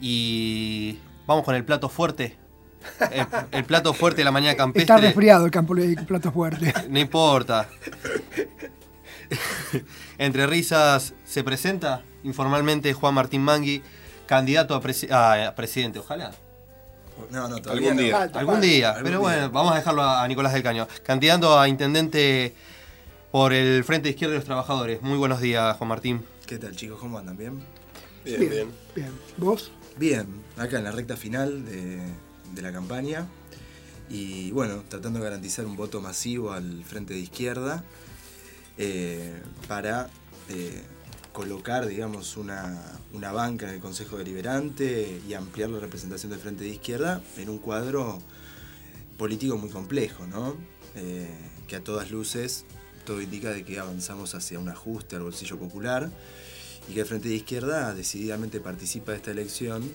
Y vamos con el plato fuerte. El, plato fuerte de la mañana campestre. Está resfriado el, campo, el plato fuerte. No importa. Entre risas se presenta informalmente Juan Martín Mangui, candidato a, presidente, ojalá. No, no, algún día. algún día. Pero bueno, vamos a dejarlo a Nicolás del Caño. Candidato a intendente por el Frente Izquierdo de los Trabajadores. Muy buenos días, Juan Martín. ¿Qué tal, chicos? ¿Cómo andan? ¿Bien? Bien, bien. bien. ¿Vos? Bien, acá en la recta final de, la campaña. Y bueno, tratando de garantizar un voto masivo al Frente de Izquierda eh, para eh, colocar, digamos, una, banca en el Consejo Deliberante y ampliar la representación del Frente de Izquierda en un cuadro político muy complejo, ¿no? Eh, que a todas luces todo indica de que avanzamos hacia un ajuste al bolsillo popular y que el Frente de Izquierda decididamente participa de esta elección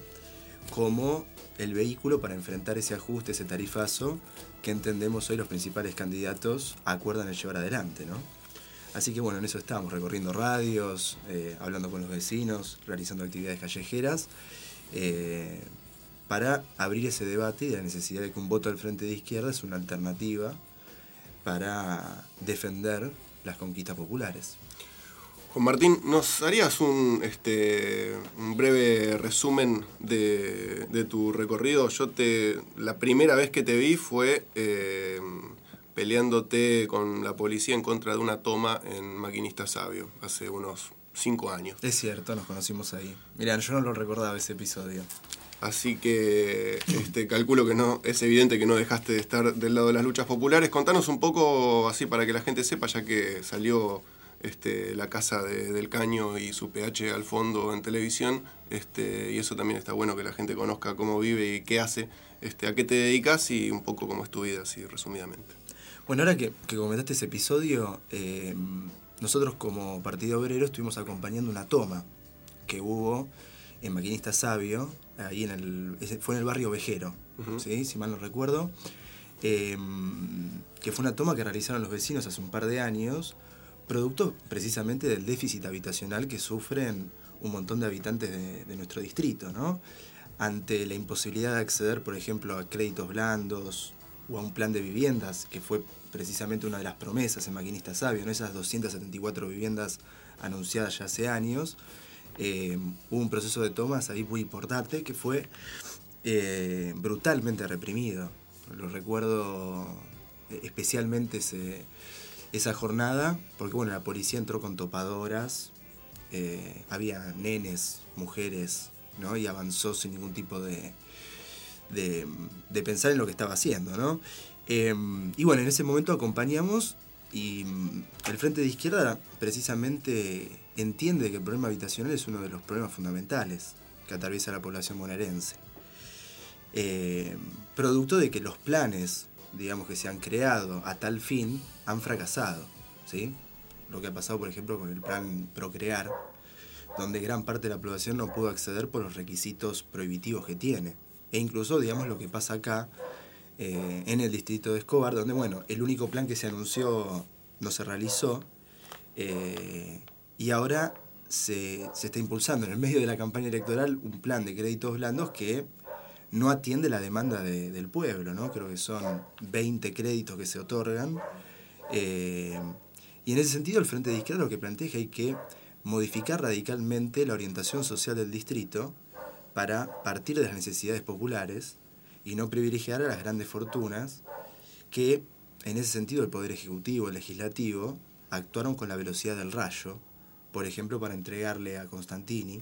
como el vehículo para enfrentar ese ajuste, ese tarifazo que entendemos hoy los principales candidatos acuerdan el llevar adelante, ¿no? Así que bueno, en eso estamos, recorriendo radios, eh, hablando con los vecinos, realizando actividades callejeras, eh, para abrir ese debate y la necesidad de que un voto al frente de izquierda es una alternativa para defender las conquistas populares. Juan Martín, ¿nos harías un, este, un breve resumen de, tu recorrido? Yo te, la primera vez que te vi fue eh, peleándote con la policía en contra de una toma en Maquinista Sabio, hace unos cinco años. Es cierto, nos conocimos ahí. Mirá, yo no lo recordaba ese episodio. Así que este, calculo que no es evidente que no dejaste de estar del lado de las luchas populares. Contanos un poco así para que la gente sepa, ya que salió este, la casa del caño y su PH al fondo en televisión, este, y eso también está bueno que la gente conozca cómo vive y qué hace, este, a qué te dedicas y un poco cómo es tu vida, así resumidamente. Bueno, ahora que, comentaste ese episodio, eh, nosotros como Partido Obrero estuvimos acompañando una toma que hubo en Maquinista Sabio, ahí en el, fue en el barrio Vejero, si mal no recuerdo, eh, que fue una toma que realizaron los vecinos hace un par de años, producto precisamente del déficit habitacional que sufren un montón de habitantes de, nuestro distrito, ¿no? Ante la imposibilidad de acceder, por ejemplo, a créditos blandos, o a un plan de viviendas, que fue precisamente una de las promesas en Maquinista Sabio, ¿no? esas 274 viviendas anunciadas ya hace años. Eh, hubo un proceso de tomas ahí muy importante que fue eh, brutalmente reprimido. Lo recuerdo especialmente esa jornada, porque bueno, la policía entró con topadoras, había nenes, mujeres, ¿no? y avanzó sin ningún tipo de, de, pensar en lo que estaba haciendo, ¿no? Em, y bueno, en ese momento acompañamos y mm, el Frente de Izquierda precisamente entiende que el problema habitacional es uno de los problemas fundamentales que atraviesa la población bonaerense. Em, producto de que los planes, digamos, que se han creado a tal fin han fracasado, ¿sí? Lo que ha pasado, por ejemplo, con el plan Procrear, donde gran parte de la población no pudo acceder por los requisitos prohibitivos que tiene. E incluso, digamos, lo que pasa acá eh, en el distrito de Escobar, donde, bueno, el único plan que se anunció no se realizó eh, y ahora se, está impulsando en el medio de la campaña electoral un plan de créditos blandos que no atiende la demanda del pueblo, ¿no? Creo que son 20 créditos que se otorgan. Eh, y en ese sentido el Frente de Izquierda lo que plantea es que hay que modificar radicalmente la orientación social del distrito para partir de las necesidades populares y no privilegiar a las grandes fortunas que, en ese sentido, el Poder Ejecutivo, el Legislativo, actuaron con la velocidad del rayo, por ejemplo, para entregarle a Constantini,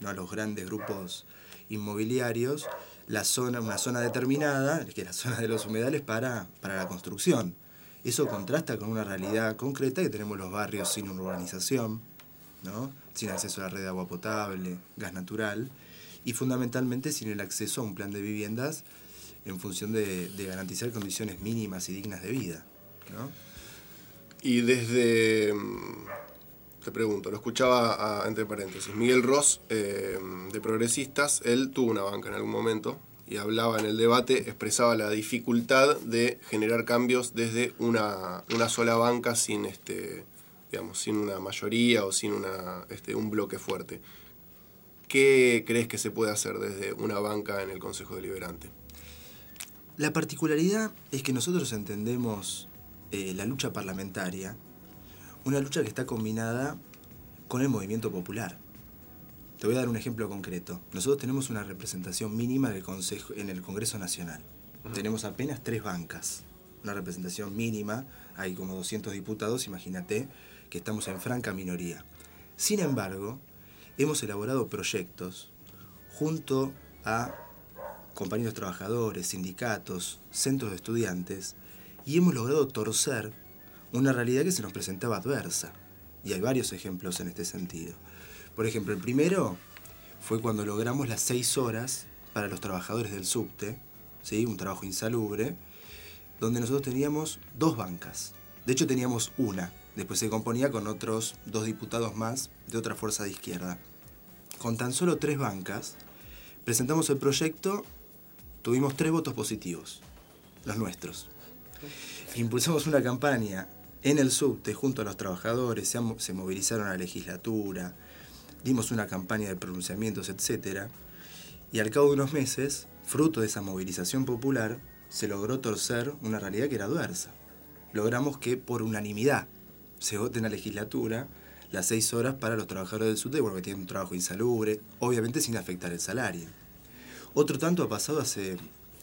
¿no? a los grandes grupos inmobiliarios, la zona, una zona determinada, que es la zona de los humedales, para, para la construcción. Eso contrasta con una realidad concreta que tenemos los barrios sin urbanización, ¿no? sin acceso a la red de agua potable, gas natural, y fundamentalmente sin el acceso a un plan de viviendas en función de, garantizar condiciones mínimas y dignas de vida. ¿no? Y desde, mm, te pregunto, lo escuchaba entre paréntesis, Miguel Ross, eh, de Progresistas, él tuvo una banca en algún momento y hablaba en el debate, expresaba la dificultad de generar cambios desde una, una sola banca sin, este, digamos, sin una mayoría o sin una, este, un bloque fuerte. ¿qué crees que se puede hacer desde una banca en el Consejo Deliberante? La particularidad es que nosotros entendemos eh, la lucha parlamentaria, una lucha que está combinada con el movimiento popular. Te voy a dar un ejemplo concreto. Nosotros tenemos una representación mínima en el, Consejo, en el Congreso Nacional. Tenemos apenas tres bancas, una representación mínima, hay como 200 diputados, imagínate que estamos en franca minoría. Sin embargo, hemos elaborado proyectos junto a compañeros trabajadores, sindicatos, centros de estudiantes, y hemos logrado torcer una realidad que se nos presentaba adversa. Y hay varios ejemplos en este sentido. Por ejemplo, el primero fue cuando logramos las seis horas para los trabajadores del subte, ¿sí? un trabajo insalubre, donde nosotros teníamos dos bancas. De hecho teníamos una, después se componía con otros dos diputados más de otra fuerza de izquierda. Con tan solo tres bancas, presentamos el proyecto, tuvimos tres votos positivos, los nuestros. Impulsamos una campaña en el subte junto a los trabajadores, se, movilizaron a la legislatura, dimos una campaña de pronunciamientos, etc. Y al cabo de unos meses, fruto de esa movilización popular, se logró torcer una realidad que era adversa. Logramos que por unanimidad se vote en la legislatura las seis horas para los trabajadores del subte, porque tienen un trabajo insalubre, obviamente sin afectar el salario. Otro tanto ha pasado hace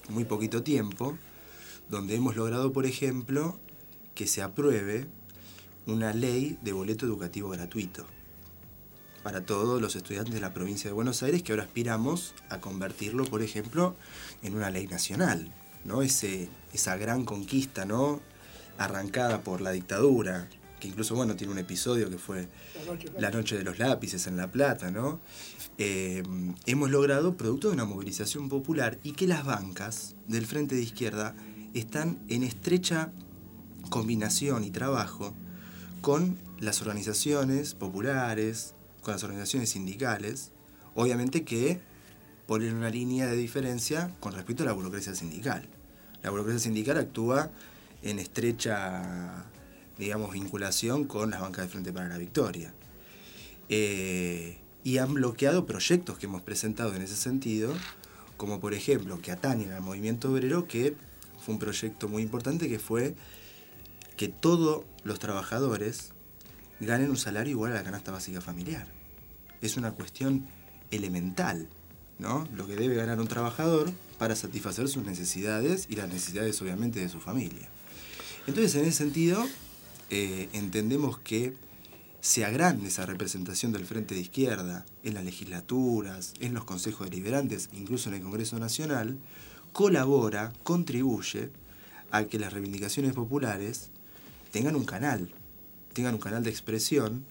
muy poquito tiempo, donde hemos logrado, por ejemplo, que se apruebe una ley de boleto educativo gratuito para todos los estudiantes de la provincia de Buenos Aires, que ahora aspiramos a convertirlo, por ejemplo, en una ley nacional, ¿no? Ese, esa gran conquista, ¿no? Arrancada por la dictadura, que incluso, bueno, tiene un episodio que fue La Noche, de los Lápices en La Plata, ¿no? Eh, hemos logrado, producto de una movilización popular, y que las bancas del Frente de Izquierda están en estrecha combinación y trabajo con las organizaciones populares, con las organizaciones sindicales, obviamente que ponen una línea de diferencia con respecto a la burocracia sindical. La burocracia sindical actúa en estrecha, digamos, vinculación con las bancas de Frente para la Victoria. Eh, y han bloqueado proyectos que hemos presentado en ese sentido, como por ejemplo que atañen al movimiento obrero, que fue un proyecto muy importante que fue que todos los trabajadores ganen un salario igual a la canasta básica familiar. Es una cuestión elemental, ¿no? Lo que debe ganar un trabajador para satisfacer sus necesidades y las necesidades obviamente de su familia. Entonces, en ese sentido, eh, entendemos que se agrande esa representación del Frente de Izquierda en las legislaturas, en los consejos deliberantes, incluso en el Congreso Nacional, colabora, contribuye a que las reivindicaciones populares tengan un canal, tengan un canal de expresión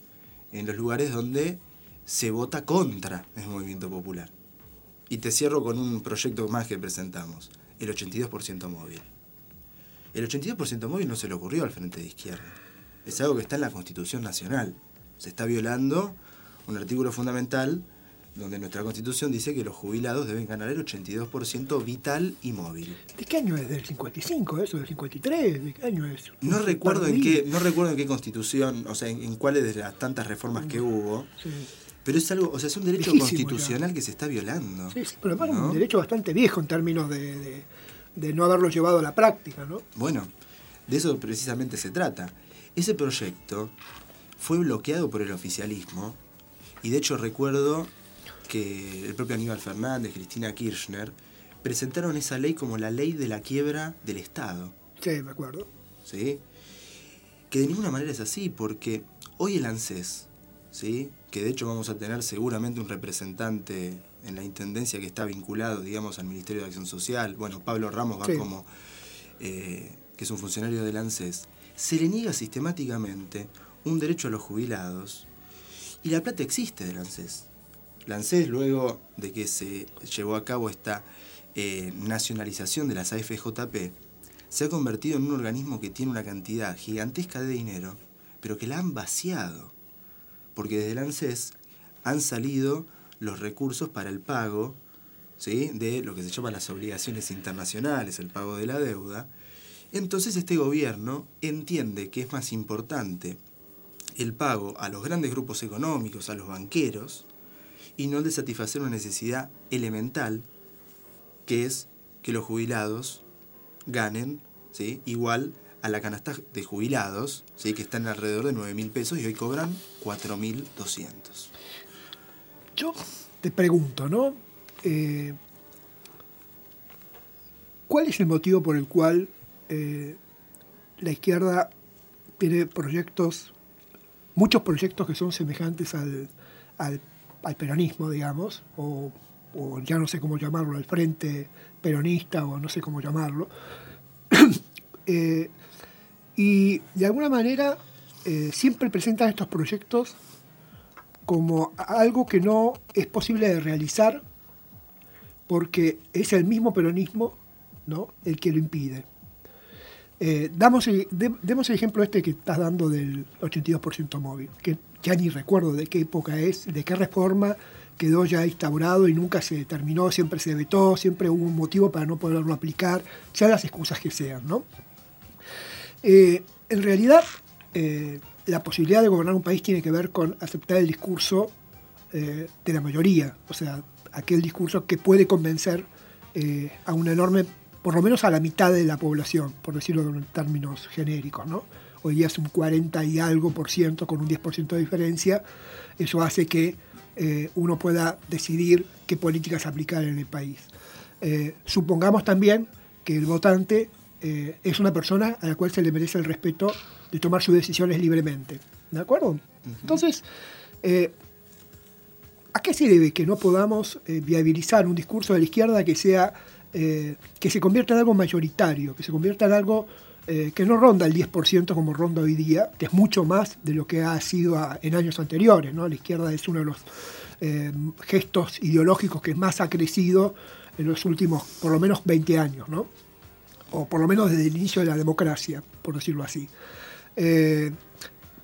en los lugares donde se vota contra el movimiento popular. Y te cierro con un proyecto más que presentamos, el 82% móvil. El 82% móvil no se le ocurrió al Frente de Izquierda. Es algo que está en la Constitución Nacional. Se está violando un artículo fundamental donde nuestra constitución dice que los jubilados deben ganar el 82% vital y móvil. ¿De qué año es? ¿Del 55 eso? ¿Del 53? ¿De qué año es? No recuerdo, en qué, no recuerdo en qué constitución, o sea, en, cuáles de las tantas reformas que hubo. Pero es algo, o sea, es un derecho constitucional que se está violando. Sí, sí pero además es un derecho bastante viejo en términos de, de no haberlo llevado a la práctica, ¿no? Bueno, de eso precisamente se trata. Ese proyecto fue bloqueado por el oficialismo y de hecho recuerdo que el propio Aníbal Fernández, Cristina Kirchner, presentaron esa ley como la ley de la quiebra del Estado. Sí, me acuerdo. ¿Sí? Que de ninguna manera es así, porque hoy el ANSES, ¿sí? que de hecho vamos a tener seguramente un representante en la Intendencia que está vinculado, digamos, al Ministerio de Acción Social, bueno, Pablo Ramos va como, eh, que es un funcionario del ANSES, se le niega sistemáticamente un derecho a los jubilados y la plata existe del ANSES. Lancés, luego de que se llevó a cabo esta eh, nacionalización de las AFJP, se ha convertido en un organismo que tiene una cantidad gigantesca de dinero, pero que la han vaciado. Porque desde el ANSES han salido los recursos para el pago ¿sí? de lo que se llama las obligaciones internacionales, el pago de la deuda. Entonces este gobierno entiende que es más importante el pago a los grandes grupos económicos, a los banqueros, y no el de satisfacer una necesidad elemental, que es que los jubilados ganen igual a la canasta de jubilados, ¿sí? que están alrededor de 9 mil pesos y hoy cobran 4.200. Yo te pregunto, ¿no? Eh, ¿Cuál es el motivo por el cual eh, la izquierda tiene proyectos, muchos proyectos que son semejantes al, al, peronismo, digamos, o, ya no sé cómo llamarlo, al frente peronista, o no sé cómo llamarlo, eh, y de alguna manera eh, siempre presentan estos proyectos como algo que no es posible de realizar porque es el mismo peronismo ¿no? el que lo impide. Eh, damos demos el ejemplo este que estás dando del 82% móvil, que ya ni recuerdo de qué época es, de qué reforma quedó ya instaurado y nunca se terminó, siempre se vetó, siempre hubo un motivo para no poderlo aplicar, sea las excusas que sean. ¿no? Eh, en realidad, eh, la posibilidad de gobernar un país tiene que ver con aceptar el discurso de la mayoría, o sea, aquel discurso que puede convencer a una enorme por lo menos a la mitad de la población, por decirlo en términos genéricos. ¿no? Hoy día es un 40 y algo por ciento con un 10% de diferencia. Eso hace que eh, uno pueda decidir qué políticas aplicar en el país. Eh, supongamos también que el votante eh, es una persona a la cual se le merece el respeto de tomar sus decisiones libremente. ¿De acuerdo? Entonces, ¿a qué se debe que no podamos viabilizar un discurso de la izquierda que sea eh, que se convierta en algo mayoritario, que se convierta en algo eh, que no ronda el 10% como ronda hoy día, que es mucho más de lo que ha sido en años anteriores. ¿no? La izquierda es uno de los eh, gestos ideológicos que más ha crecido en los últimos por lo menos 20 años, ¿no? o por lo menos desde el inicio de la democracia, por decirlo así.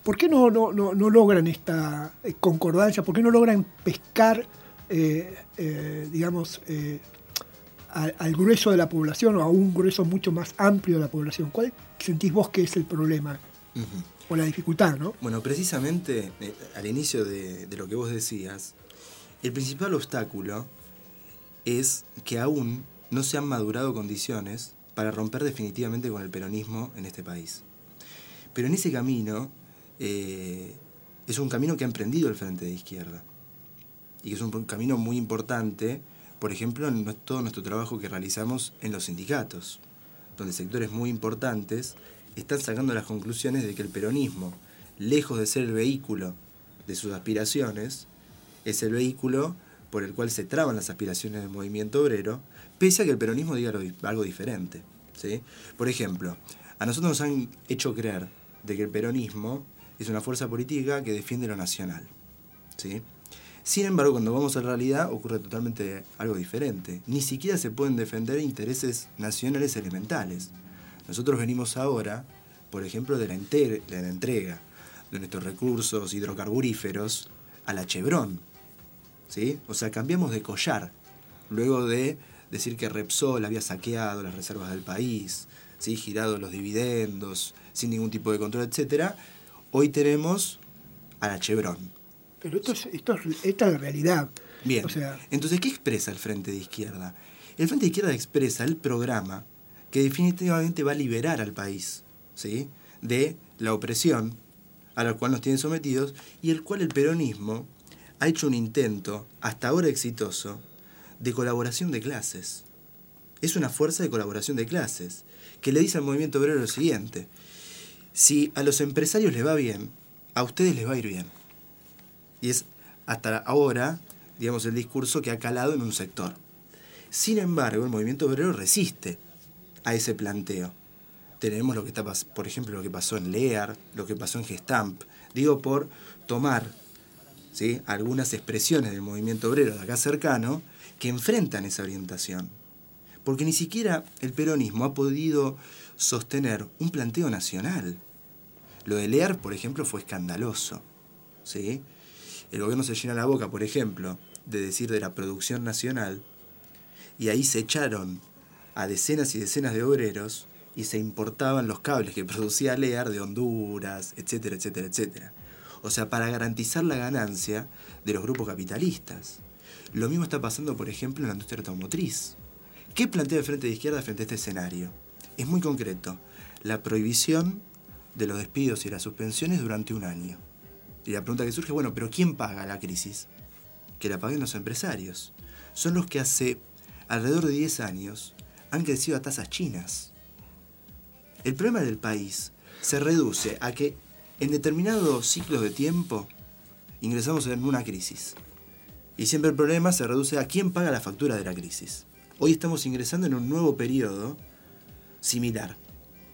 ¿Por qué no, no, no, no, logran esta concordancia? ¿Por qué no logran pescar, digamos, al, grueso de la población o a un grueso mucho más amplio de la población. ¿Cuál sentís vos que es el problema? O la dificultad, ¿no? Bueno, precisamente eh, al inicio de, lo que vos decías, el principal obstáculo es que aún no se han madurado condiciones para romper definitivamente con el peronismo en este país. Pero en ese camino eh, es un camino que ha emprendido el Frente de Izquierda y que es un camino muy importante por ejemplo, en todo nuestro trabajo que realizamos en los sindicatos, donde sectores muy importantes están sacando las conclusiones de que el peronismo, lejos de ser el vehículo de sus aspiraciones, es el vehículo por el cual se traban las aspiraciones del movimiento obrero, pese a que el peronismo diga algo diferente. ¿sí? Por ejemplo, a nosotros nos han hecho creer de que el peronismo es una fuerza política que defiende lo nacional. ¿sí? Sin embargo, cuando vamos a la realidad ocurre totalmente algo diferente. Ni siquiera se pueden defender intereses nacionales elementales. Nosotros venimos ahora, por ejemplo, de la, entrega de nuestros recursos hidrocarburíferos a la Chevron. ¿sí? O sea, cambiamos de collar. Luego de decir que Repsol había saqueado las reservas del país, ¿sí? girado los dividendos, sin ningún tipo de control, etc. Hoy tenemos a la Chevron. Pero esto es, esto esta es la realidad. Bien. Entonces, ¿qué expresa el Frente de Izquierda? El Frente de Izquierda expresa el programa que definitivamente va a liberar al país ¿sí? de la opresión a la cual nos tienen sometidos y el cual el peronismo ha hecho un intento, hasta ahora exitoso, de colaboración de clases. Es una fuerza de colaboración de clases que le dice al movimiento obrero lo siguiente, si a los empresarios les va bien, a ustedes les va a ir bien. Y es hasta ahora, digamos, el discurso que ha calado en un sector. Sin embargo, el movimiento obrero resiste a ese planteo. Tenemos lo que está, por ejemplo, lo que pasó en LEAR, lo que pasó en Gestamp. Digo, por tomar ¿sí? algunas expresiones del movimiento obrero de acá cercano que enfrentan esa orientación. Porque ni siquiera el peronismo ha podido sostener un planteo nacional. Lo de LEAR, por ejemplo, fue escandaloso. ¿sí? El gobierno se llena la boca, por ejemplo, de decir de la producción nacional, y ahí se echaron a decenas y decenas de obreros y se importaban los cables que producía Lear de Honduras, etcétera, etcétera, etcétera. O sea, para garantizar la ganancia de los grupos capitalistas. Lo mismo está pasando, por ejemplo, en la industria automotriz. ¿Qué plantea el Frente de Izquierda frente a este escenario? Es muy concreto. La prohibición de los despidos y las suspensiones durante un año. Y la pregunta que surge, bueno, pero ¿quién paga la crisis? Que la paguen los empresarios. Son los que hace alrededor de 10 años han crecido a tasas chinas. El problema del país se reduce a que en determinados ciclos de tiempo ingresamos en una crisis. Y siempre el problema se reduce a quién paga la factura de la crisis. Hoy estamos ingresando en un nuevo periodo similar.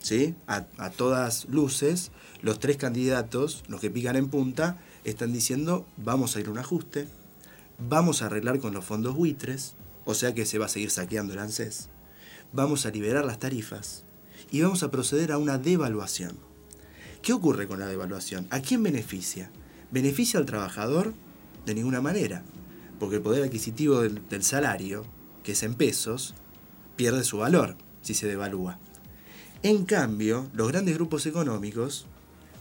¿Sí? A, a todas luces, los tres candidatos, los que pican en punta, están diciendo vamos a ir a un ajuste, vamos a arreglar con los fondos buitres, o sea que se va a seguir saqueando el ANSES, vamos a liberar las tarifas y vamos a proceder a una devaluación. ¿Qué ocurre con la devaluación? ¿A quién beneficia? ¿Beneficia al trabajador? De ninguna manera, porque el poder adquisitivo del, del salario, que es en pesos, pierde su valor si se devalúa. En cambio, los grandes grupos económicos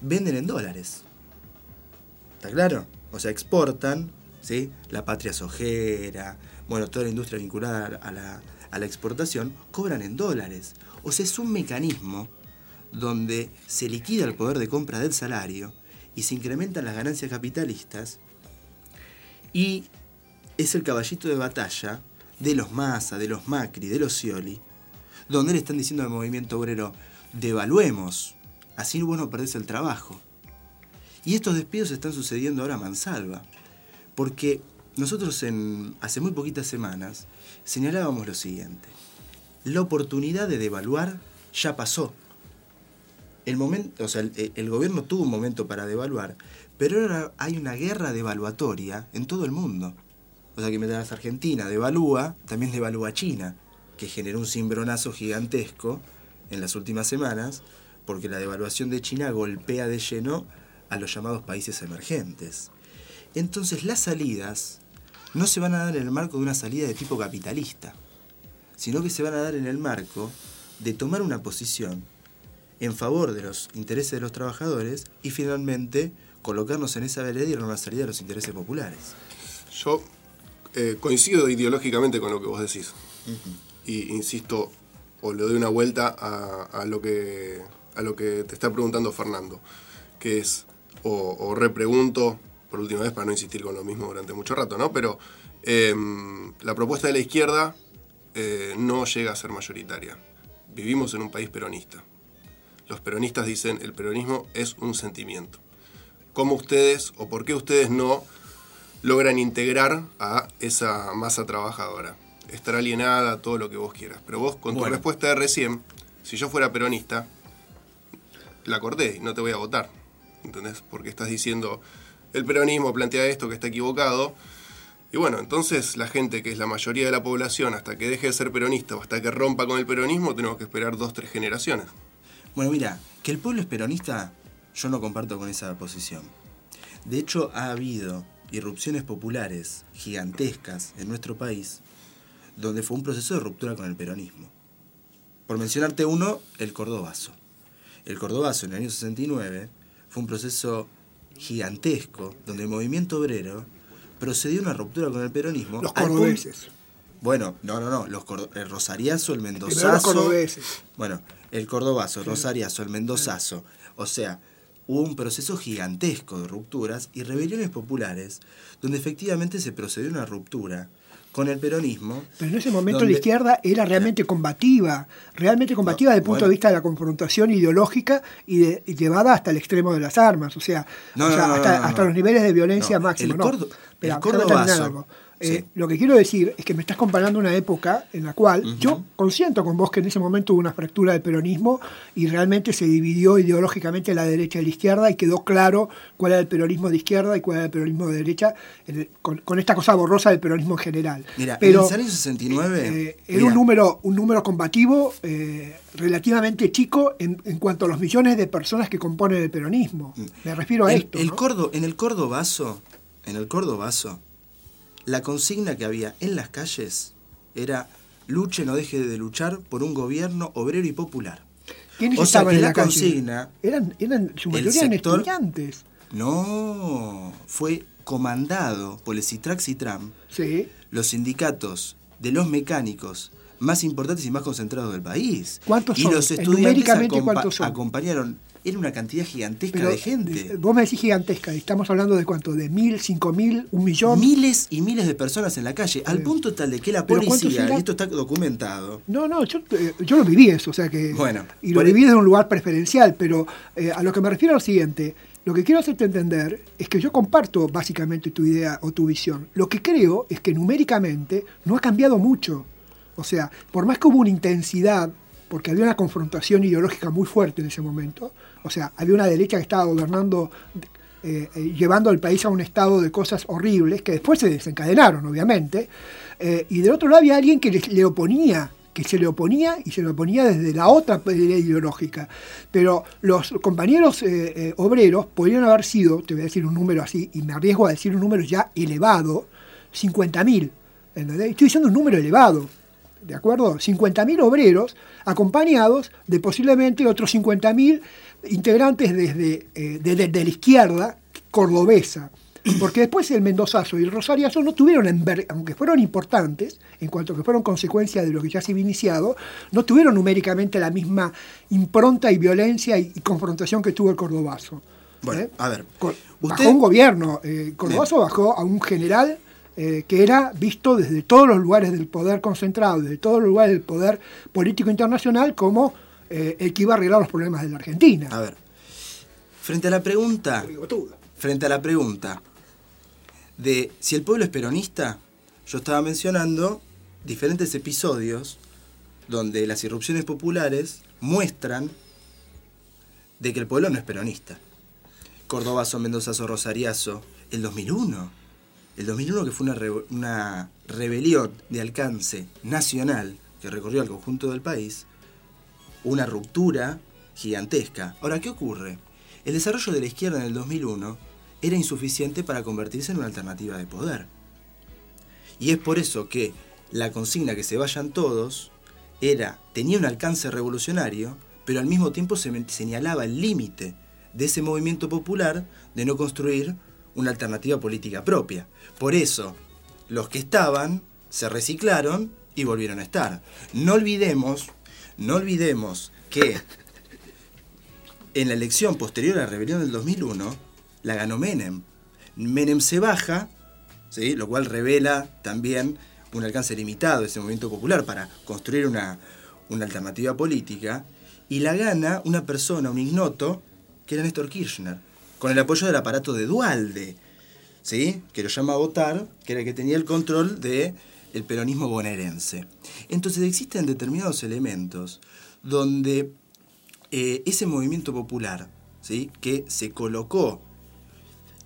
venden en dólares. ¿Está claro? O sea, exportan, ¿sí? La patria sojera, bueno, toda la industria vinculada a la, exportación, cobran en dólares. O sea, es un mecanismo donde se liquida el poder de compra del salario y se incrementan las ganancias capitalistas y es el caballito de batalla de los Massa, de los Macri, de los Scioli, donde le están diciendo al movimiento obrero, devaluemos, así vos no perdés el trabajo. Y estos despidos están sucediendo ahora a mansalva, porque nosotros en, hace muy poquitas semanas señalábamos lo siguiente, la oportunidad de devaluar ya pasó. El, momento, o sea, el, gobierno tuvo un momento para devaluar, pero ahora hay una guerra devaluatoria en todo el mundo. O sea que mientras Argentina devalúa, también devalúa China, que generó un cimbronazo gigantesco en las últimas semanas, porque la devaluación de China golpea de lleno a los llamados países emergentes. Entonces las salidas no se van a dar en el marco de una salida de tipo capitalista, sino que se van a dar en el marco de tomar una posición en favor de los intereses de los trabajadores y finalmente colocarnos en esa vereda y en una salida de los intereses populares. Yo eh, coincido ideológicamente con lo que vos decís. Y insisto, o le doy una vuelta a, lo, que, a lo que te está preguntando Fernando, que es, o, o repregunto, por última vez para no insistir con lo mismo durante mucho rato, ¿no? Pero eh, la propuesta de la izquierda eh, no llega a ser mayoritaria. Vivimos en un país peronista. Los peronistas dicen el peronismo es un sentimiento. ¿Cómo ustedes o por qué ustedes no logran integrar a esa masa trabajadora? Estar alienada, todo lo que vos quieras. Pero vos, con tu respuesta de recién, si yo fuera peronista, la corté y no te voy a votar. ¿Entendés? Porque estás diciendo, el peronismo plantea esto que está equivocado. Y bueno, entonces la gente que es la mayoría de la población, hasta que deje de ser peronista o hasta que rompa con el peronismo, tenemos que esperar dos, tres generaciones. Bueno, mira, que el pueblo es peronista, yo no comparto con esa posición. De hecho, ha habido irrupciones populares gigantescas en nuestro país, donde fue un proceso de ruptura con el peronismo. Por mencionarte uno, el Cordobazo. El Cordobazo en el año 69 fue un proceso gigantesco, donde el movimiento obrero procedió a una ruptura con el peronismo. Los cordobeses. Bueno, no, no, no, los el Rosariazo, el Mendozazo. los cordobeses. Bueno, el Cordobazo, el Rosariazo, el Mendozazo. O sea, hubo un proceso gigantesco de rupturas y rebeliones populares donde efectivamente se procedió a una ruptura con el peronismo. Pero en ese momento donde- la izquierda era realmente combativa, realmente combativa No, desde el punto bueno. de vista de la confrontación ideológica y, de- y llevada hasta el extremo de las armas, o sea, No, o no, sea, no, hasta, hasta los niveles de violencia máximos. el Espera, el cordobazo, Eh. Lo que quiero decir es que me estás comparando una época en la cual yo consiento con vos que en ese momento hubo una fractura del peronismo y realmente se dividió ideológicamente la derecha y la izquierda y quedó claro cuál era el peronismo de izquierda y cuál era el peronismo de derecha el- con, con esta cosa borrosa del peronismo en general. Mira, Pero, en el año 69. eh, era mira, un número, un número combativo eh, relativamente chico en, en cuanto a los millones de personas que componen el peronismo. Me refiero a el- esto. el ¿no? cordo, en el Cordobazo, en el Cordobazo, la consigna que había en las calles era luche no deje de luchar por un gobierno obrero y popular. ¿Quiénes o sea que en la la consigna Eran, eran su mayoría eran sector- estudiantes. No, fue comandado por el Citrax Citram, Sí. los sindicatos de los mecánicos más importantes y más concentrados del país. ¿Cuántos y son? los estudiantes acompa- ¿cuántos son? acompañaron. Era una cantidad gigantesca Pero de gente. eh, vos me decís gigantesca, estamos hablando de cuánto, de mil, cinco mil, un millón. Miles y miles de personas en la calle, al punto tal de que la ¿Pero cuántos policía, y esto está documentado, No, no, yo, eh, yo lo viví eso, o sea que. Bueno, y lo viví desde un lugar preferencial, pero eh, a lo que me refiero es lo siguiente. Lo que quiero hacerte entender es que yo comparto básicamente tu idea o tu visión. Lo que creo es que numéricamente no ha cambiado mucho. O sea, por más que hubo una intensidad, porque había una confrontación ideológica muy fuerte en ese momento, o sea, había una derecha que estaba gobernando, eh, eh, llevando al país a un estado de cosas horribles, que después se desencadenaron, obviamente, eh, y del otro lado había alguien que le, le oponía que se le oponía y se le oponía desde la otra pelea ideológica. Pero los compañeros eh, obreros podrían haber sido, te voy a decir un número así, y me arriesgo a decir un número ya elevado, 50.000. ¿entendés? Estoy diciendo un número elevado, ¿de acuerdo? 50.000 obreros acompañados de posiblemente otros 50.000 integrantes desde, eh, de, la izquierda cordobesa. Porque después el Mendozazo y el Rosariazo no tuvieron, aunque fueron importantes, en cuanto que fueron consecuencia de lo que ya se había iniciado, no tuvieron numéricamente la misma impronta y violencia y, y confrontación que tuvo el Cordobazo. Bueno, a ver, usted- Bajó un gobierno, eh, Cordobazo bajó a un general eh, que era visto desde todos los lugares del poder concentrado, desde todos los lugares del poder político internacional, como eh, el que iba a arreglar los problemas de la Argentina. a ver, frente a la pregunta, frente a la pregunta de si el pueblo es peronista, yo estaba mencionando diferentes episodios donde las irrupciones populares muestran de que el pueblo no es peronista. Cordobazo, Mendozazo, Rosariazo, el 2001. El 2001 que fue una, re- una rebelión de alcance nacional que recorrió al conjunto del país, una ruptura gigantesca. Ahora, ¿qué ocurre? El desarrollo de la izquierda en el 2001 era insuficiente para convertirse en una alternativa de poder. Y es por eso que la consigna que se vayan todos era tenía un alcance revolucionario, pero al mismo tiempo se señalaba el límite de ese movimiento popular de no construir una alternativa política propia. Por eso, los que estaban se reciclaron y volvieron a estar. No olvidemos, no olvidemos que en la elección posterior a la rebelión del 2001, la ganó Menem. Menem se baja, ¿sí? lo cual revela también un alcance limitado de ese movimiento popular para construir una, una alternativa política, y la gana una persona, un ignoto, que era Néstor Kirchner, con el apoyo del aparato de Dualde, ¿sí? que lo llama a votar, que era el que tenía el control de el peronismo bonaerense. Entonces existen determinados elementos donde eh, ese movimiento popular, ¿sí? que se colocó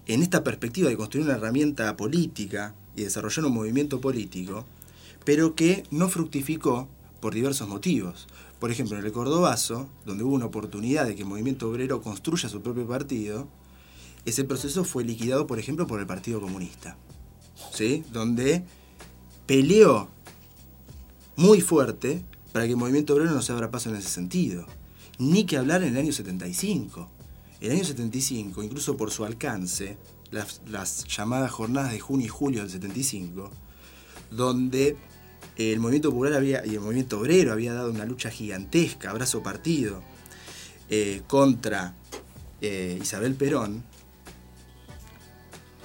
en esta perspectiva de construir una herramienta política y desarrollar un movimiento político, pero que no fructificó por diversos motivos. Por ejemplo, en el Cordobazo, donde hubo una oportunidad de que el movimiento obrero construya su propio partido, ese proceso fue liquidado, por ejemplo, por el Partido Comunista, ¿sí? donde peleó muy fuerte para que el movimiento obrero no se abra paso en ese sentido. Ni que hablar en el año 75. El año 75, incluso por su alcance, las, llamadas jornadas de junio y julio del 75, donde el movimiento popular había, y el movimiento obrero había dado una lucha gigantesca, abrazo partido, eh, contra eh, Isabel Perón,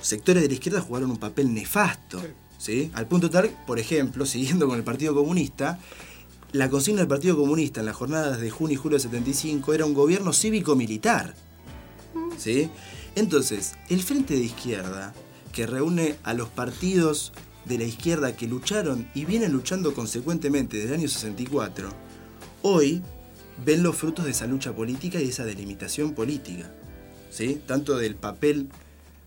sectores de la izquierda jugaron un papel nefasto, ¿sí? Al punto tal, por ejemplo, siguiendo con el Partido Comunista, la consigna del Partido Comunista en las jornadas de junio y julio del 75 era un gobierno cívico-militar, ¿sí? Entonces, el Frente de Izquierda, que reúne a los partidos de la izquierda que lucharon y vienen luchando consecuentemente desde el año 64, hoy ven los frutos de esa lucha política y de esa delimitación política, ¿sí? Tanto del papel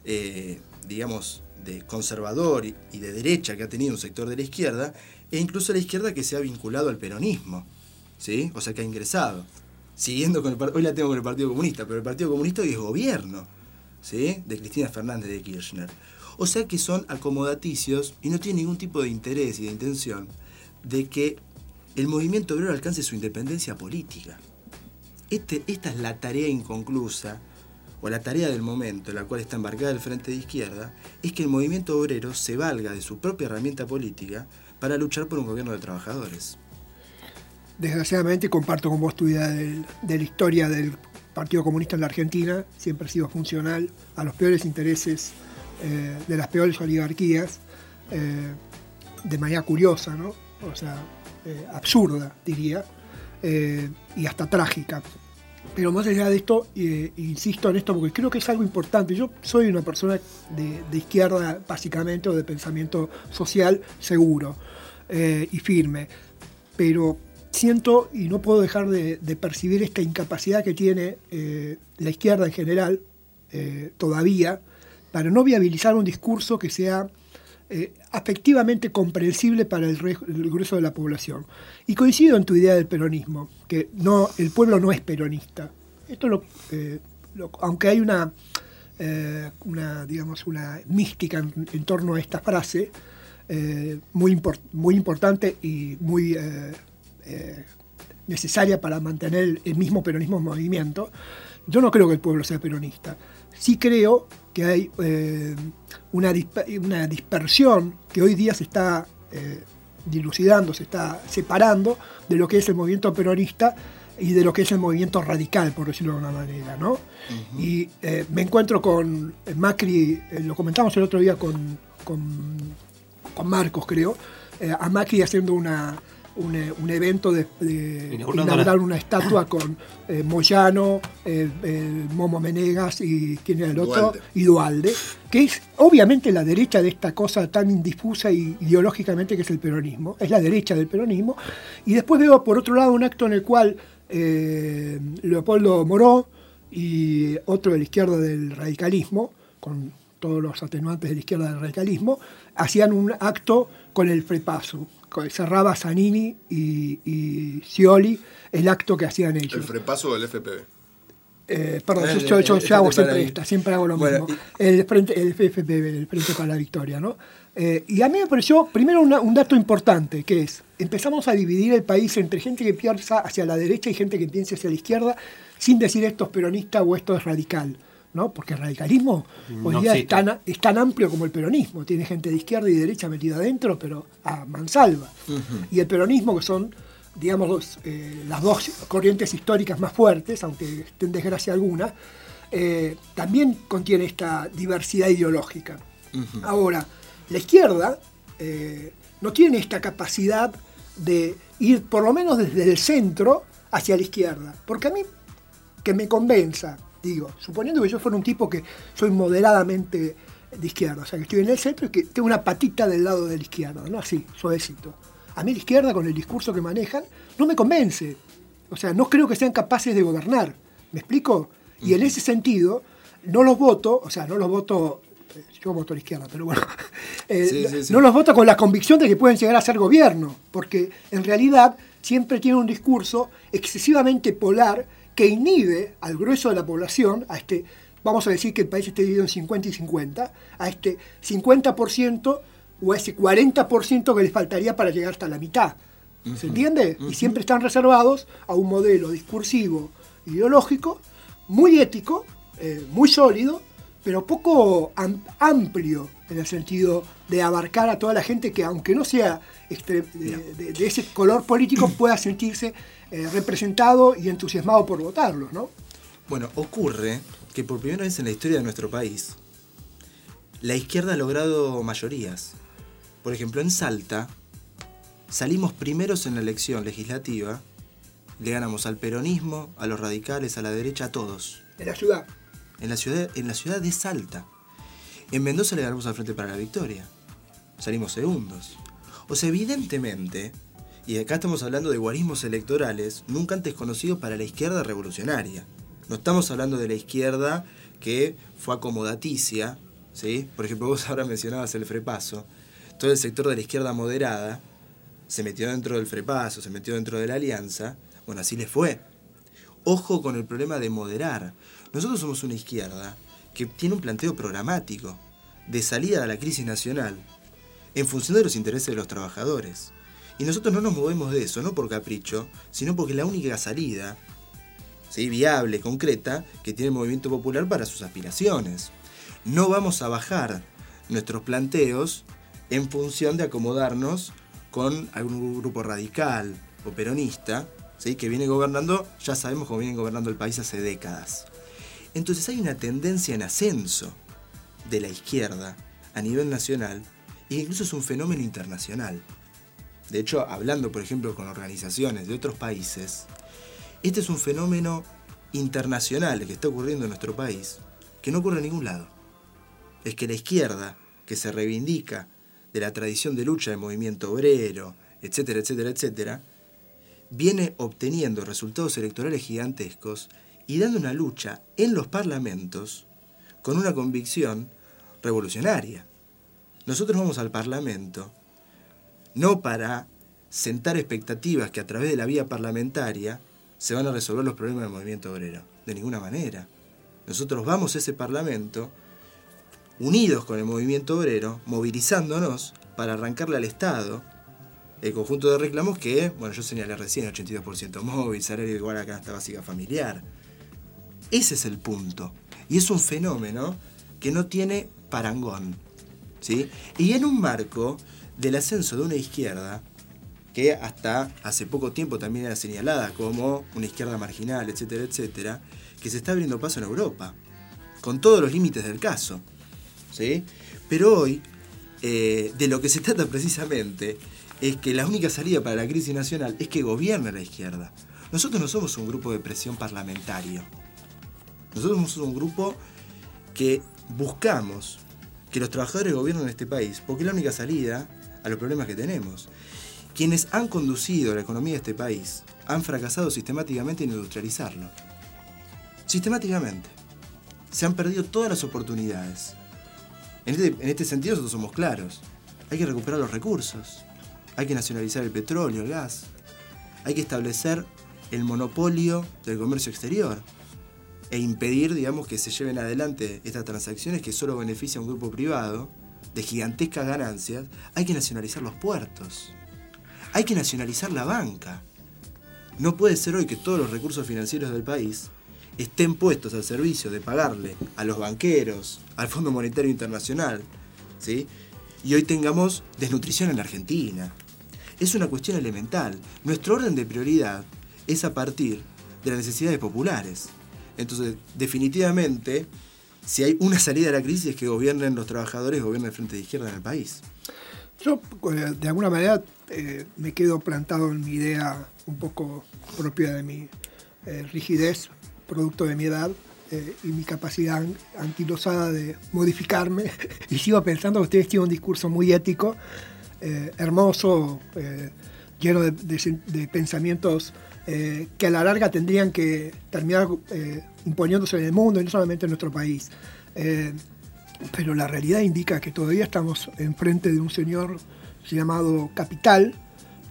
eh, digamos, de conservador y de derecha que ha tenido un sector de la izquierda, e incluso la izquierda que se ha vinculado al peronismo, ¿sí? O sea, que ha ingresado. Siguiendo con el hoy la tengo con el Partido Comunista, pero el Partido Comunista hoy es gobierno, ¿sí? De Cristina Fernández de Kirchner. O sea que son acomodaticios y no tienen ningún tipo de interés y de intención de que el movimiento obrero alcance su independencia política. Este- esta es la tarea inconclusa o la tarea del momento en la cual está embarcada el Frente de Izquierda es que el movimiento obrero se valga de su propia herramienta política para luchar por un gobierno de trabajadores. Desgraciadamente comparto con vos tu idea de la historia del Partido Comunista en la Argentina, siempre ha sido funcional a los peores intereses eh, de las peores oligarquías, eh, de manera curiosa. O sea, eh, absurda, diría, y hasta trágica. Pero más allá de esto, eh, insisto en esto porque creo que es algo importante. Yo soy una persona de, izquierda, básicamente, o de pensamiento social seguro eh, y firme. Pero siento y no puedo dejar de, percibir esta incapacidad que tiene eh, la izquierda en general, todavía, para no viabilizar un discurso que sea eh, afectivamente comprensible para el, grueso de la población. Y coincido en tu idea del peronismo, que no, el pueblo no es peronista. Esto eh, aunque hay una, eh, una, digamos, una mística en, en torno a esta frase, muy, impor- muy importante y muy necesaria para mantener el mismo peronismo en movimiento, yo no creo que el pueblo sea peronista. Sí creo que hay eh, una, una dispersión que hoy día se está eh, dilucidando, se está separando de lo que es el movimiento peronista y de lo que es el movimiento radical, por decirlo de una manera, ¿no? Y eh, me encuentro con Macri, lo comentamos el otro día con, con, con Marcos, creo, a Macri haciendo una, un, eh, un evento de, de inaugurar una- estatua con eh, Moyano, eh, Momo Menegas y quién era el otro, Dualde. y Dualde, que es obviamente la derecha de esta cosa tan indifusa y ideológicamente que es el peronismo, es la derecha del peronismo, y después veo por otro lado un acto en el cual eh, Leopoldo Moró y otro de la izquierda del radicalismo, con todos los atenuantes de la izquierda del radicalismo, hacían un acto con el frepaso. Cerraba Zanini y, y Scioli el acto que hacían ellos. ¿El frepaso o el FPV? Eh, perdón, El- yo, el- hago siempre esta, siempre hago lo Bueno, mismo. El frente, el FFPB, el Frente para la Victoria, ¿no? Eh, y a mí me pareció, primero, una- un dato importante, que es, empezamos a dividir el país entre gente que piensa hacia la derecha y gente que piensa hacia la izquierda, sin decir esto es peronista o esto es radical, ¿no? Porque el radicalismo hoy No día es tan, es tan amplio como el peronismo, tiene gente de izquierda y derecha metida adentro, pero a mansalva. Y el peronismo, que son digamos, los, eh, las dos corrientes históricas más fuertes, aunque estén desgracia alguna, eh, también contiene esta diversidad ideológica. Ahora, la izquierda eh, no tiene esta capacidad de ir por lo menos desde el centro hacia la izquierda. Porque a mí, que me convenza, digo, suponiendo que yo fuera un tipo que soy moderadamente de izquierda, o sea, que estoy en el centro y que tengo una patita del lado de la izquierda, ¿no? Así, suavecito. A mí la izquierda, con el discurso que manejan, no me convence. O sea, no creo que sean capaces de gobernar. ¿Me explico? Y en ese sentido, no los voto, o sea, no los voto, eh, yo voto a la izquierda, pero bueno, eh, Sí, sí, sí. no los voto con la convicción de que pueden llegar a ser gobierno, porque en realidad siempre tienen un discurso excesivamente polar que inhibe al grueso de la población, a este, vamos a decir que el país esté dividido en 50 y 50, a este 50% o a ese 40% que les faltaría para llegar hasta la mitad. ¿Se entiende? Y siempre están reservados a un modelo discursivo, ideológico, muy ético, eh, muy sólido, pero poco am- amplio en el sentido de abarcar a toda la gente que, aunque no sea extre- de, de- de ese color político, pueda sentirse eh, representado y entusiasmado por votarlos, ¿no? Bueno, ocurre que por primera vez en la historia de nuestro país, la izquierda ha logrado mayorías. Por ejemplo, en Salta, salimos primeros en la elección legislativa, le ganamos al peronismo, a los radicales, a la derecha, a todos. En la ciudad. En la ciudad, en la ciudad de Salta. En Mendoza le ganamos al Frente para la Victoria. Salimos segundos. O sea, evidentemente, y acá estamos hablando de guarismos electorales nunca antes conocidos para la izquierda revolucionaria. No estamos hablando de la izquierda que fue acomodaticia, ¿sí? Por ejemplo, vos ahora mencionabas el frepaso. Todo el sector de la izquierda moderada se metió dentro del frepaso, se metió dentro de la alianza. Bueno, así les fue. Ojo con el problema de moderar. Nosotros somos una izquierda que tiene un planteo programático de salida a la crisis nacional en función de los intereses de los trabajadores. Y nosotros no nos movemos de eso, no por capricho, sino porque la única salida, ¿sí? viable, concreta, que tiene el movimiento popular para sus aspiraciones. No vamos a bajar nuestros planteos en función de acomodarnos con algún grupo radical o peronista, ¿sí? que viene gobernando, ya sabemos cómo viene gobernando el país hace décadas. Entonces hay una tendencia en ascenso de la izquierda a nivel nacional e incluso es un fenómeno internacional. De hecho, hablando por ejemplo con organizaciones de otros países, este es un fenómeno internacional que está ocurriendo en nuestro país, que no ocurre en ningún lado. Es que la izquierda, que se reivindica de la tradición de lucha del movimiento obrero, etcétera, etcétera, etcétera, viene obteniendo resultados electorales gigantescos y dando una lucha en los parlamentos con una convicción revolucionaria. Nosotros vamos al Parlamento no para sentar expectativas que a través de la vía parlamentaria se van a resolver los problemas del movimiento obrero. De ninguna manera. Nosotros vamos a ese Parlamento unidos con el movimiento obrero, movilizándonos para arrancarle al Estado el conjunto de reclamos que, bueno, yo señalé recién, 82% móvil, salario igual a canasta básica familiar. Ese es el punto. Y es un fenómeno que no tiene parangón. ¿sí? Y en un marco del ascenso de una izquierda que hasta hace poco tiempo también era señalada como una izquierda marginal, etcétera, etcétera, que se está abriendo paso en Europa, con todos los límites del caso. ¿sí? Pero hoy, eh, de lo que se trata precisamente, es que la única salida para la crisis nacional es que gobierne la izquierda. Nosotros no somos un grupo de presión parlamentario. Nosotros somos un grupo que buscamos que los trabajadores gobiernen este país, porque la única salida a los problemas que tenemos. Quienes han conducido la economía de este país han fracasado sistemáticamente en industrializarlo. Sistemáticamente. Se han perdido todas las oportunidades. En este, en este sentido nosotros somos claros. Hay que recuperar los recursos. Hay que nacionalizar el petróleo, el gas. Hay que establecer el monopolio del comercio exterior e impedir, digamos, que se lleven adelante estas transacciones que solo benefician a un grupo privado de gigantescas ganancias, hay que nacionalizar los puertos. Hay que nacionalizar la banca. No puede ser hoy que todos los recursos financieros del país estén puestos al servicio de pagarle a los banqueros, al Fondo Monetario Internacional, ¿sí? Y hoy tengamos desnutrición en la Argentina. Es una cuestión elemental. Nuestro orden de prioridad es a partir de las necesidades populares. Entonces, definitivamente, si hay una salida de la crisis es que gobiernen los trabajadores, gobiernen el frente de izquierda en el país. Yo, eh, de alguna manera, eh, me quedo plantado en mi idea un poco propia de mi eh, rigidez, producto de mi edad y mi capacidad anquilosada de modificarme. y sigo pensando que ustedes tienen un discurso muy ético, hermoso, lleno de pensamientos eh, que a la larga tendrían que terminar eh, imponiéndose en el mundo y no solamente en nuestro país. Eh, pero la realidad indica que todavía estamos enfrente de un señor llamado capital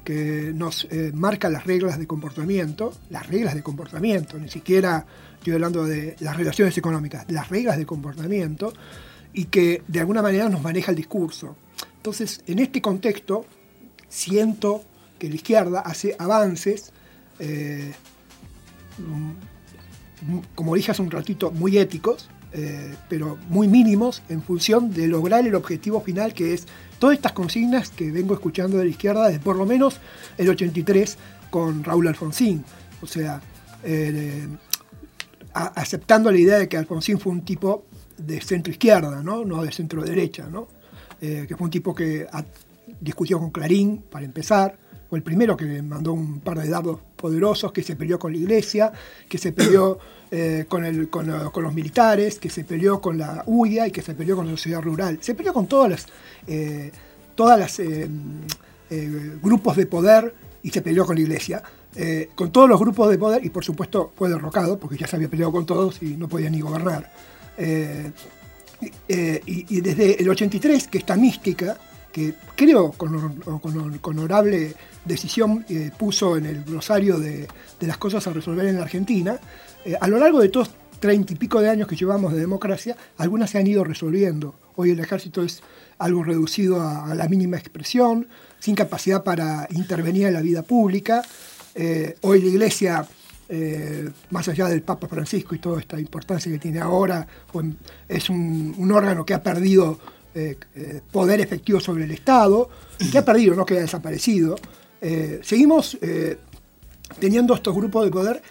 que nos marca las reglas de comportamiento, las reglas de comportamiento, ni siquiera estoy hablando de las relaciones económicas, las reglas de comportamiento, y que de alguna manera nos maneja el discurso. Entonces, en este contexto, siento que la izquierda hace avances eh, como dije hace un ratito, muy éticos, eh, pero muy mínimos en función de lograr el objetivo final que es todas estas consignas que vengo escuchando de la izquierda desde por lo menos el 83 con Raúl Alfonsín. O sea, eh, aceptando la idea de que Alfonsín fue un tipo de centro izquierda, no, no de centro derecha, ¿no? que fue un tipo que discutió con Clarín, para empezar, fue el primero que mandó un par de dados poderosos, que se peleó con la iglesia, que se peleó eh, con, los militares, que se peleó con la UIA y que se peleó con la sociedad rural. Se peleó con todas las, eh, todas las eh, grupos de poder y se peleó con la iglesia. con todos los grupos de poder y por supuesto fue derrocado porque ya se había peleado con todos y no podía ni gobernar. y, desde el 83, que esta mística, que creo con, honorable decisión eh, puso en el glosario de, las cosas a resolver en la Argentina, eh, a lo largo de todos treinta y pico de años que llevamos de democracia, algunas se han ido resolviendo. Hoy el ejército es algo reducido a, la mínima expresión, sin capacidad para intervenir en la vida pública. Eh, hoy la iglesia eh, más allá del Papa Francisco y toda esta importancia que tiene ahora, es un, un órgano que ha perdido eh, eh, poder efectivo sobre el Estado, que ha perdido, no que ha desaparecido. Eh, seguimos teniendo estos grupos de poder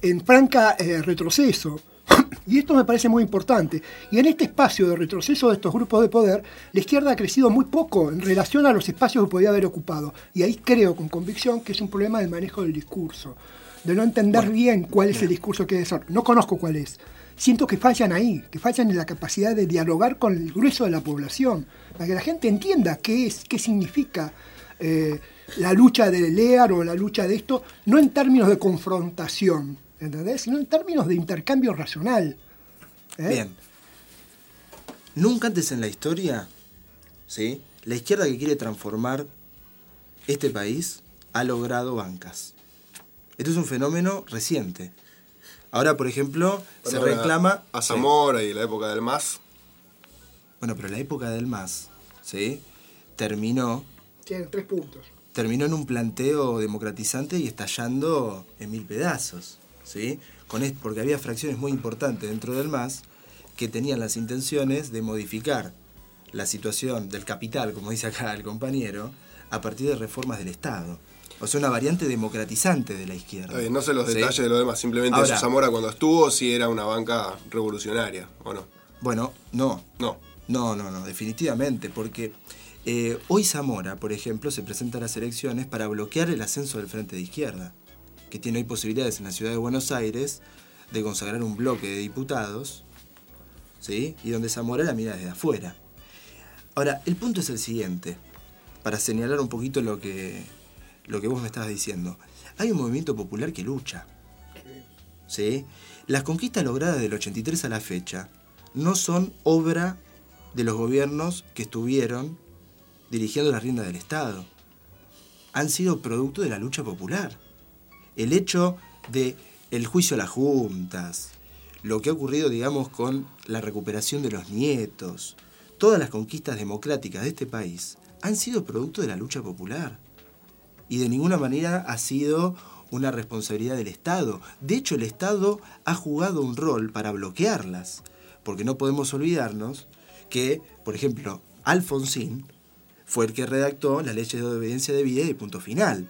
en franca retroceso. Y esto me parece muy importante. Y en este espacio de retroceso de estos grupos de poder, la izquierda ha crecido muy poco en relación a los espacios que podía haber ocupado. Y ahí creo con convicción que es un problema del manejo del discurso, de no entender bien cuál es el discurso que ser. No conozco cuál es. Siento que fallan ahí, que fallan en la capacidad de dialogar con el grueso de la población, para que la gente entienda qué es, qué significa eh, la lucha de Lear o la lucha de esto, no en términos de confrontación, ¿entendés? Sino en términos de intercambio racional. ¿eh? Bien. Nunca antes en la historia, ¿sí? La izquierda que quiere transformar este país ha logrado bancas. Esto es un fenómeno reciente. Ahora, por ejemplo, se reclama... A sí. Zamora y la época del MAS. Bueno, pero la época del MAS, ¿sí? Terminó, Tienen tres puntos. terminó en un planteo democratizante y estallando en mil pedazos, ¿sí? Con es- porque había fracciones muy importantes dentro del MAS que tenían las intenciones de modificar la situación del capital, como dice acá el compañero, a partir de reformas del Estado. O sea, una variante democratizante de la izquierda. Bien, no sé los ¿sí? detalles de lo demás, simplemente Ahora- Zamora cuando estuvo sí era una banca revolucionaria, ¿o no? Bueno, no, No. No, no, no, definitivamente, porque eh, hoy Zamora, por ejemplo, se presenta a las elecciones para bloquear el ascenso del Frente de Izquierda, que tiene hoy posibilidades en la ciudad de Buenos Aires de consagrar un bloque de diputados, ¿sí? Y donde Zamora la mira desde afuera. Ahora, el punto es el siguiente, para señalar un poquito lo que, lo que vos me estabas diciendo. Hay un movimiento popular que lucha. ¿sí? Las conquistas logradas del 83 a la fecha no son obra de los gobiernos que estuvieron dirigiendo las riendas del Estado. Han sido producto de la lucha popular. El hecho de el juicio a las juntas, lo que ha ocurrido, digamos, con la recuperación de los nietos, todas las conquistas democráticas de este país han sido producto de la lucha popular y de ninguna manera ha sido una responsabilidad del Estado. De hecho, el Estado ha jugado un rol para bloquearlas, porque no podemos olvidarnos que, por ejemplo, Alfonsín fue el que redactó las leyes de obediencia debida y punto final,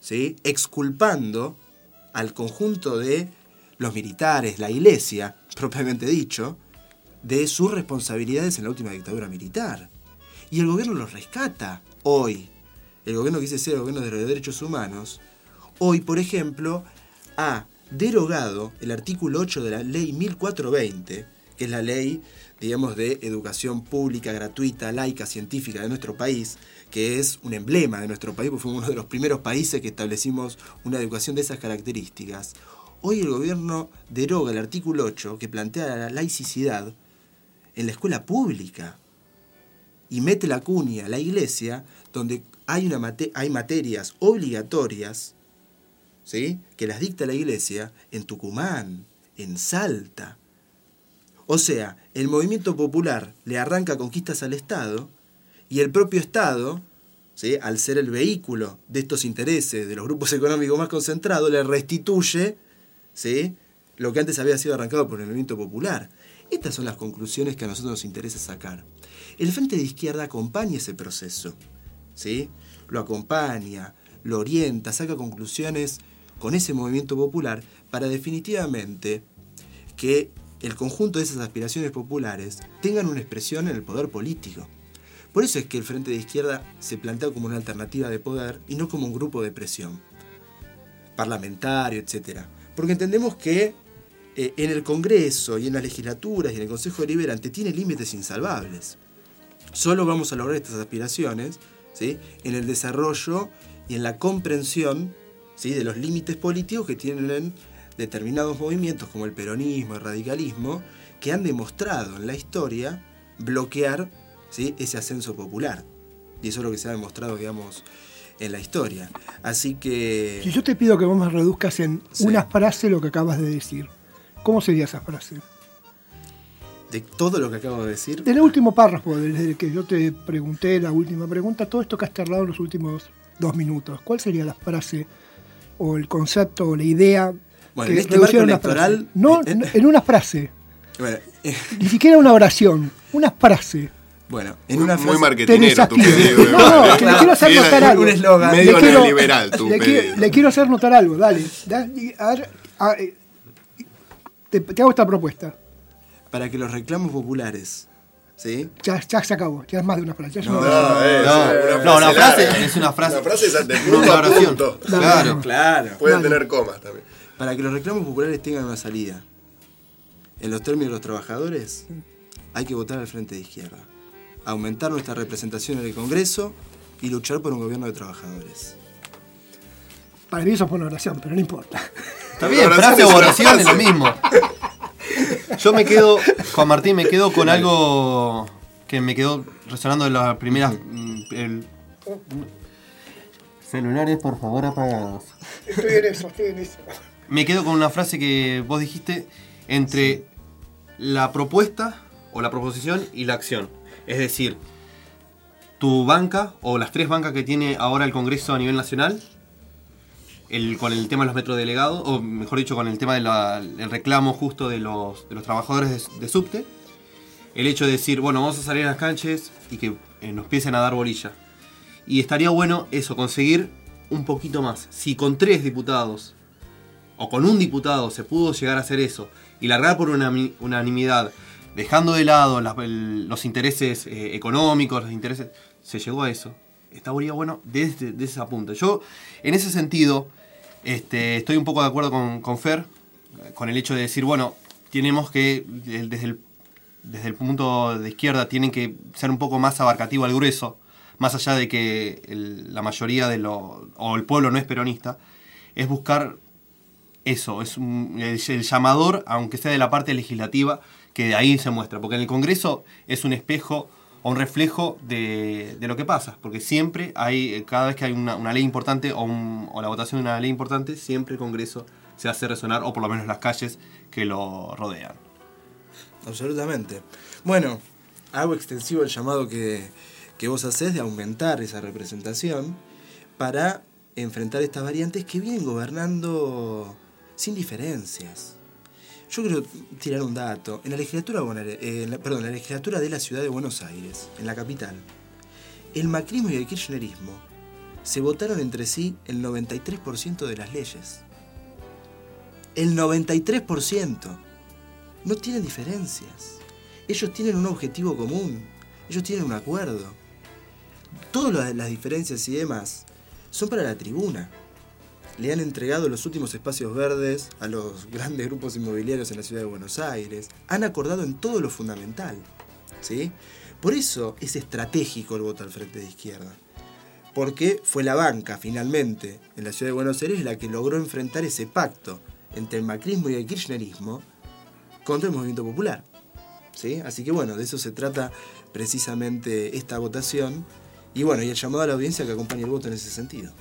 ¿sí? exculpando al conjunto de los militares, la iglesia, propiamente dicho, de sus responsabilidades en la última dictadura militar. Y el gobierno los rescata hoy. El gobierno que dice ser el gobierno de los derechos humanos, hoy, por ejemplo, ha derogado el artículo 8 de la ley 1420, que es la ley, digamos, de educación pública, gratuita, laica, científica de nuestro país, que es un emblema de nuestro país, porque fuimos uno de los primeros países que establecimos una educación de esas características. Hoy el gobierno deroga el artículo 8 que plantea la laicidad en la escuela pública y mete la cuña, la iglesia, donde hay, una hay materias obligatorias ¿sí? que las dicta la iglesia en Tucumán, en Salta. O sea, el movimiento popular le arranca conquistas al Estado y el propio Estado, ¿sí? al ser el vehículo de estos intereses de los grupos económicos más concentrados, le restituye ¿sí? lo que antes había sido arrancado por el movimiento popular. Estas son las conclusiones que a nosotros nos interesa sacar. El Frente de Izquierda acompaña ese proceso, ¿sí? lo acompaña, lo orienta, saca conclusiones con ese movimiento popular para definitivamente que el conjunto de esas aspiraciones populares tengan una expresión en el poder político. Por eso es que el Frente de Izquierda se plantea como una alternativa de poder y no como un grupo de presión parlamentario, etc. Porque entendemos que eh, en el Congreso y en las legislaturas y en el Consejo Deliberante tiene límites insalvables. Solo vamos a lograr estas aspiraciones ¿sí? en el desarrollo y en la comprensión ¿sí? de los límites políticos que tienen determinados movimientos como el peronismo, el radicalismo, que han demostrado en la historia bloquear ¿sí? ese ascenso popular. Y eso es lo que se ha demostrado, digamos, en la historia. Así que... Si yo te pido que vos me reduzcas en Sí. una frase lo que acabas de decir, ¿cómo sería esa frase? De todo lo que acabo de decir, Del último párrafo, desde que yo te pregunté la última pregunta, todo esto que has charlado en los últimos dos minutos, ¿cuál sería la frase o el concepto o la idea Bueno, que en este marco electoral. frase. No, eh, no, en una frase. bueno, eh, Ni siquiera una oración, una frase. bueno, en una Muy frase. marketinero tu pedido. No, no, que le quiero hacer notar algo. un eslogan. Medio Le quiero- neoliberal tu le, quiero, le quiero hacer notar algo, dale. A ver, a- eh, te, te hago esta propuesta. Para que los reclamos populares. ¿Sí? Ya, ya se acabó, ya es más de una frase. No, una No, es No, no, una frase larga. es una frase. Una frase es punto a punto. Claro. Claro. Puede Dale. tener comas también. Para que los reclamos populares tengan una salida. En los términos de los trabajadores, hay que votar al frente de izquierda. Aumentar nuestra representación en el Congreso y luchar por un gobierno de trabajadores. Para mí eso fue una oración, pero no importa. Está bien, frase o oración es lo mismo. Yo me quedo, Juan Martín, me quedo con algo que me quedó resonando de las primeras. mm, el- Celulares, por favor, apagados. Estoy en eso, estoy en eso. Me quedo con una frase que vos dijiste entre la propuesta o la proposición y la acción. Es decir, tu banca o las tres bancas que tiene ahora el Congreso a nivel nacional, el, con el tema de los metrodelegados, o mejor dicho, con el tema del reclamo justo de los, de los trabajadores de, subte, el hecho de decir, bueno, vamos a salir a las canchas y que eh, nos empiecen a dar bolilla. Y estaría bueno eso, conseguir un poquito más. Si con tres diputados o con un diputado se pudo llegar a hacer eso y largar por una unanimidad, dejando de lado los intereses eh, económicos, los intereses, se llegó a eso. Estaría bueno desde, desde esa punta. Yo, en ese sentido, este, estoy un poco de acuerdo con, con Fer, con el hecho de decir, bueno, tenemos que, desde el, desde el punto de izquierda, tienen que ser un poco más abarcativo al grueso, más allá de que la mayoría de lo, o el pueblo no es peronista, es buscar eso, es un- el, el llamador, aunque sea de la parte legislativa, que de ahí se muestra. Porque en el Congreso es un espejo o un reflejo de, de lo que pasa. Porque siempre hay, eh, cada vez que hay una, una ley importante o, la votación de una ley importante, siempre el Congreso se hace resonar, o por lo menos las calles que lo rodean. Absolutamente. Bueno, hago extensivo el llamado que, que vos hacés de aumentar esa representación para enfrentar estas variantes que vienen gobernando sin diferencias. Yo quiero tirar un dato. En la legislatura, eh, la- en la legislatura de la ciudad de Buenos Aires, en la capital, el macrismo y el kirchnerismo se votaron entre sí el 93% de las leyes. El 93% no tienen diferencias. Ellos tienen un objetivo común. Ellos tienen un acuerdo. Todas las diferencias y demás son para la tribuna. Le han entregado los últimos espacios verdes a los grandes grupos inmobiliarios en la ciudad de Buenos Aires. Han acordado en todo lo fundamental. ¿sí? Por eso es estratégico el voto al frente de izquierda. Porque fue la banca, finalmente, en la ciudad de Buenos Aires, la que logró enfrentar ese pacto entre el macrismo y el kirchnerismo contra el movimiento popular. ¿Sí? Así que bueno, de eso se trata precisamente esta votación. Y bueno, y el llamado a la audiencia que acompañe el voto en ese sentido.